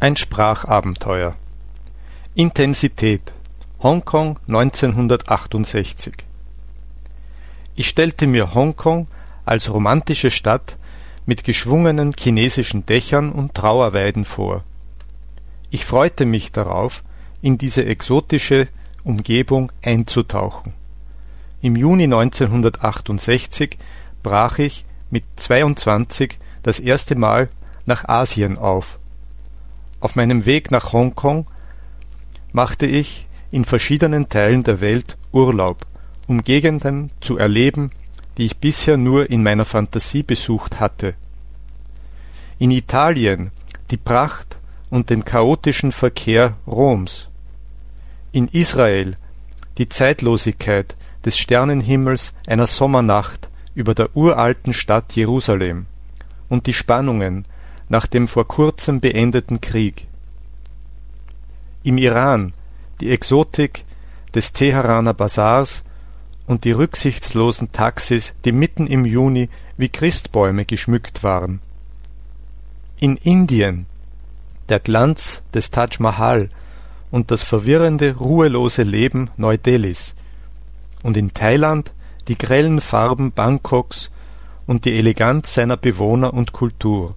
Ein Sprachabenteuer Intensität Hongkong 1968 Ich stellte mir Hongkong als romantische Stadt mit geschwungenen chinesischen Dächern und Trauerweiden vor. Ich freute mich darauf, in diese exotische Umgebung einzutauchen. Im Juni 1968 brach ich mit 22 das erste Mal nach Asien auf auf meinem Weg nach Hongkong machte ich in verschiedenen Teilen der Welt Urlaub, um Gegenden zu erleben, die ich bisher nur in meiner Fantasie besucht hatte. In Italien die Pracht und den chaotischen Verkehr Roms. In Israel die Zeitlosigkeit des Sternenhimmels einer Sommernacht über der uralten Stadt Jerusalem und die Spannungen nach dem vor kurzem beendeten Krieg. Im Iran die Exotik des Teheraner Bazars und die rücksichtslosen Taxis, die mitten im Juni wie Christbäume geschmückt waren. In Indien der Glanz des Taj Mahal und das verwirrende, ruhelose Leben Neu-Delhis und in Thailand die grellen Farben Bangkoks und die Eleganz seiner Bewohner und Kultur.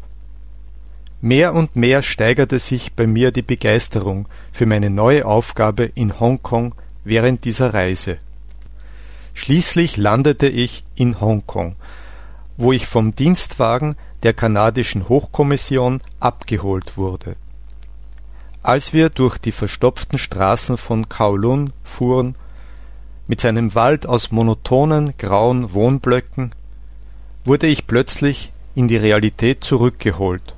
Mehr und mehr steigerte sich bei mir die Begeisterung für meine neue Aufgabe in Hongkong während dieser Reise. Schließlich landete ich in Hongkong, wo ich vom Dienstwagen der kanadischen Hochkommission abgeholt wurde. Als wir durch die verstopften Straßen von Kowloon fuhren, mit seinem Wald aus monotonen grauen Wohnblöcken, wurde ich plötzlich in die Realität zurückgeholt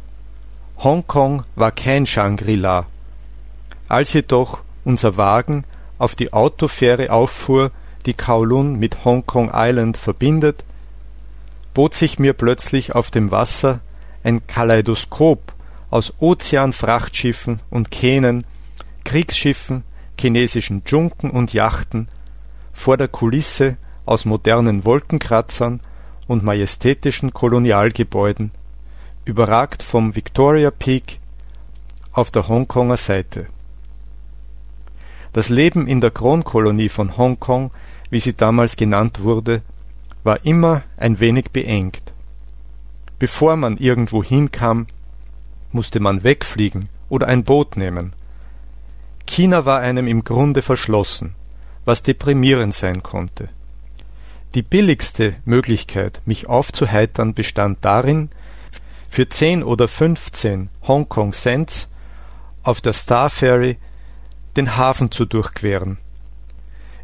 Hongkong war kein Shangri-La. Als jedoch unser Wagen auf die Autofähre auffuhr, die Kowloon mit Hongkong Island verbindet, bot sich mir plötzlich auf dem Wasser ein Kaleidoskop aus Ozeanfrachtschiffen und Kähnen, Kriegsschiffen, chinesischen Dschunken und Yachten, vor der Kulisse aus modernen Wolkenkratzern und majestätischen Kolonialgebäuden überragt vom Victoria Peak auf der Hongkonger Seite. Das Leben in der Kronkolonie von Hongkong, wie sie damals genannt wurde, war immer ein wenig beengt. Bevor man irgendwo hinkam, musste man wegfliegen oder ein Boot nehmen. China war einem im Grunde verschlossen, was deprimierend sein konnte. Die billigste Möglichkeit, mich aufzuheitern, bestand darin, für zehn oder fünfzehn Hongkong Cents auf der Star Ferry den Hafen zu durchqueren.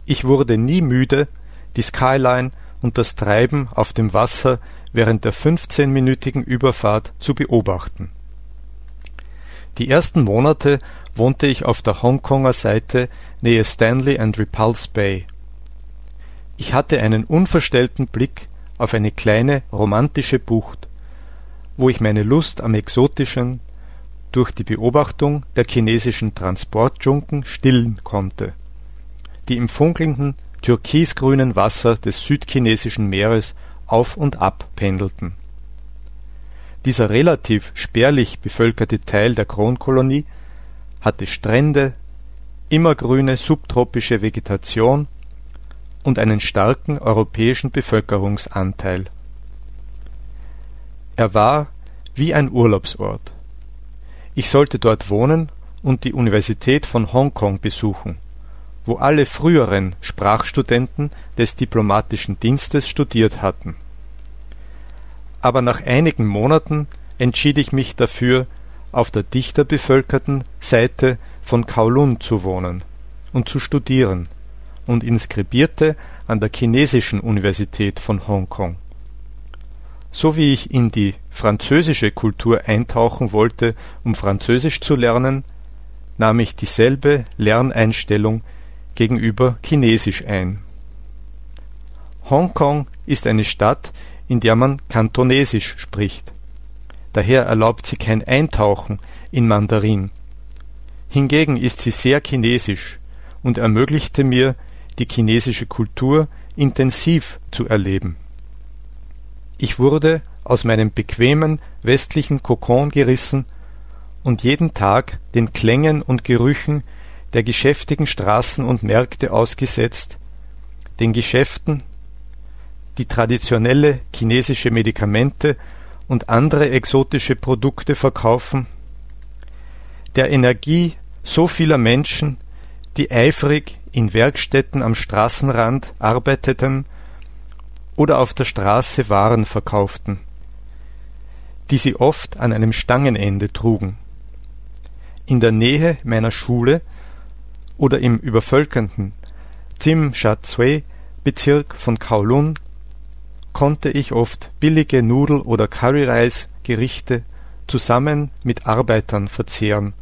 Ich wurde nie müde, die Skyline und das Treiben auf dem Wasser während der fünfzehnminütigen Überfahrt zu beobachten. Die ersten Monate wohnte ich auf der Hongkonger Seite nähe Stanley and Repulse Bay. Ich hatte einen unverstellten Blick auf eine kleine romantische Bucht, wo ich meine Lust am Exotischen durch die Beobachtung der chinesischen Transportdschunken stillen konnte, die im funkelnden, türkisgrünen Wasser des südchinesischen Meeres auf und ab pendelten. Dieser relativ spärlich bevölkerte Teil der Kronkolonie hatte Strände, immergrüne subtropische Vegetation und einen starken europäischen Bevölkerungsanteil er war wie ein Urlaubsort. Ich sollte dort wohnen und die Universität von Hongkong besuchen, wo alle früheren Sprachstudenten des diplomatischen Dienstes studiert hatten. Aber nach einigen Monaten entschied ich mich dafür, auf der dichter bevölkerten Seite von Kowloon zu wohnen und zu studieren und inskribierte an der chinesischen Universität von Hongkong. So wie ich in die französische Kultur eintauchen wollte, um Französisch zu lernen, nahm ich dieselbe Lerneinstellung gegenüber Chinesisch ein. Hongkong ist eine Stadt, in der man Kantonesisch spricht. Daher erlaubt sie kein Eintauchen in Mandarin. Hingegen ist sie sehr chinesisch und ermöglichte mir, die chinesische Kultur intensiv zu erleben. Ich wurde aus meinem bequemen westlichen Kokon gerissen und jeden Tag den Klängen und Gerüchen der geschäftigen Straßen und Märkte ausgesetzt, den Geschäften, die traditionelle chinesische Medikamente und andere exotische Produkte verkaufen, der Energie so vieler Menschen, die eifrig in Werkstätten am Straßenrand arbeiteten oder auf der Straße Waren verkauften, die sie oft an einem Stangenende trugen. In der Nähe meiner Schule oder im übervölkerten Tsim-Sha-Tsui-Bezirk von Kowloon konnte ich oft billige Nudel- oder Curryreis-Gerichte zusammen mit Arbeitern verzehren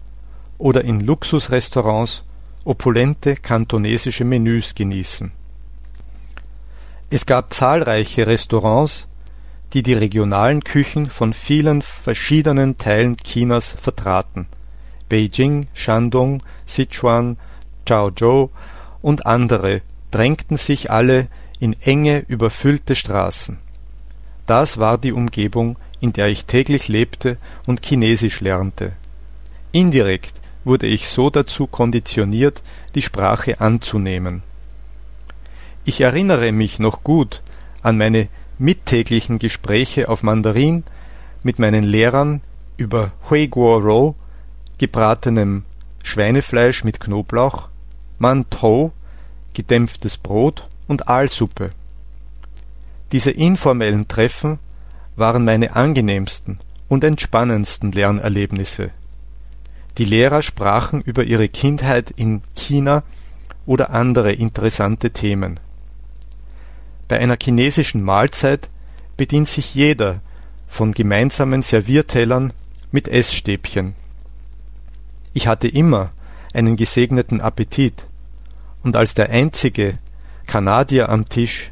oder in Luxusrestaurants opulente kantonesische Menüs genießen. Es gab zahlreiche Restaurants, die die regionalen Küchen von vielen verschiedenen Teilen Chinas vertraten. Beijing, Shandong, Sichuan, Chaozhou und andere drängten sich alle in enge, überfüllte Straßen. Das war die Umgebung, in der ich täglich lebte und Chinesisch lernte. Indirekt wurde ich so dazu konditioniert, die Sprache anzunehmen. Ich erinnere mich noch gut an meine mittäglichen Gespräche auf Mandarin mit meinen Lehrern über Hui Guo Rou, gebratenem Schweinefleisch mit Knoblauch, Man Tou, gedämpftes Brot und Aalsuppe. Diese informellen Treffen waren meine angenehmsten und entspannendsten Lernerlebnisse. Die Lehrer sprachen über ihre Kindheit in China oder andere interessante Themen. Bei einer chinesischen Mahlzeit bedient sich jeder von gemeinsamen Serviertellern mit Essstäbchen. Ich hatte immer einen gesegneten Appetit, und als der einzige Kanadier am Tisch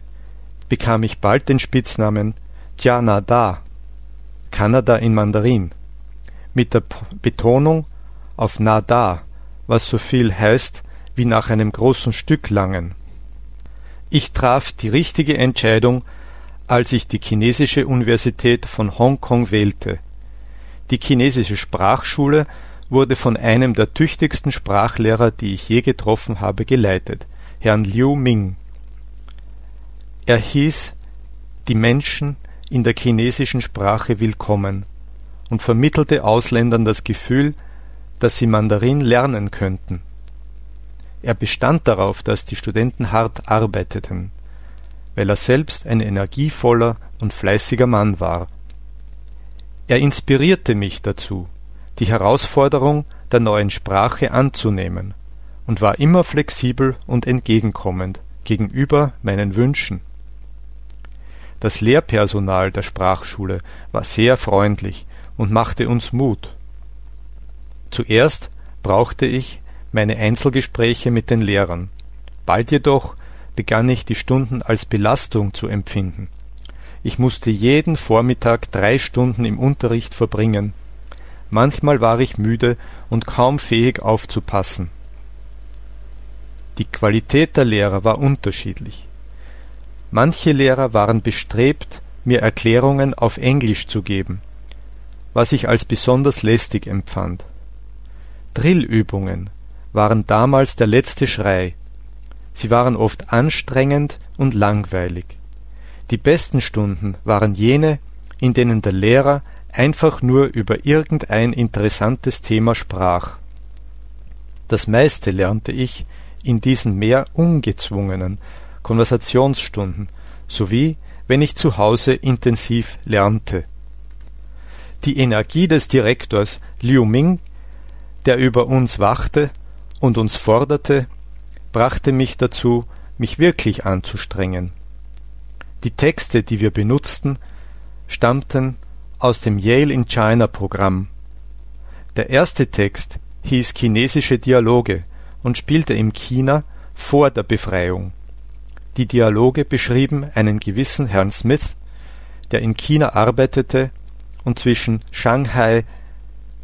bekam ich bald den Spitznamen Canada, Kanada in Mandarin, mit der Betonung auf Nada, was so viel heißt wie nach einem großen Stück langen. Ich traf die richtige Entscheidung, als ich die chinesische Universität von Hongkong wählte. Die chinesische Sprachschule wurde von einem der tüchtigsten Sprachlehrer, die ich je getroffen habe, geleitet, Herrn Liu Ming. Er hieß die Menschen in der chinesischen Sprache willkommen und vermittelte Ausländern das Gefühl, dass sie Mandarin lernen könnten. Er bestand darauf, dass die Studenten hart arbeiteten, weil er selbst ein energievoller und fleißiger Mann war. Er inspirierte mich dazu, die Herausforderung der neuen Sprache anzunehmen und war immer flexibel und entgegenkommend gegenüber meinen Wünschen. Das Lehrpersonal der Sprachschule war sehr freundlich und machte uns Mut. Zuerst brauchte ich meine Einzelgespräche mit den Lehrern. Bald jedoch begann ich die Stunden als Belastung zu empfinden. Ich musste jeden Vormittag drei Stunden im Unterricht verbringen. Manchmal war ich müde und kaum fähig aufzupassen. Die Qualität der Lehrer war unterschiedlich. Manche Lehrer waren bestrebt, mir Erklärungen auf Englisch zu geben, was ich als besonders lästig empfand. Drillübungen waren damals der letzte Schrei. Sie waren oft anstrengend und langweilig. Die besten Stunden waren jene, in denen der Lehrer einfach nur über irgendein interessantes Thema sprach. Das meiste lernte ich in diesen mehr ungezwungenen, Konversationsstunden sowie wenn ich zu Hause intensiv lernte. Die Energie des Direktors Liu Ming, der über uns wachte und uns forderte, brachte mich dazu, mich wirklich anzustrengen. Die Texte, die wir benutzten, stammten aus dem Yale in China Programm. Der erste Text hieß Chinesische Dialoge und spielte in China vor der Befreiung. Die Dialoge beschrieben einen gewissen Herrn Smith, der in China arbeitete und zwischen Shanghai,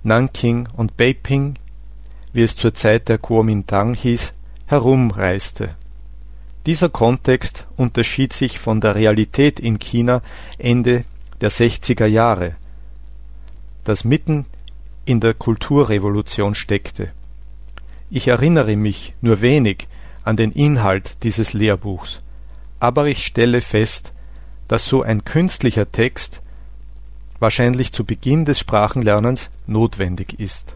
Nanking und Beiping, wie es zur Zeit der Kuomintang hieß, herumreiste. Dieser Kontext unterschied sich von der Realität in China Ende der 60er Jahre, das mitten in der Kulturrevolution steckte. Ich erinnere mich nur wenig an den Inhalt dieses Lehrbuchs, aber ich stelle fest, dass so ein künstlicher Text wahrscheinlich zu Beginn des Sprachenlernens notwendig ist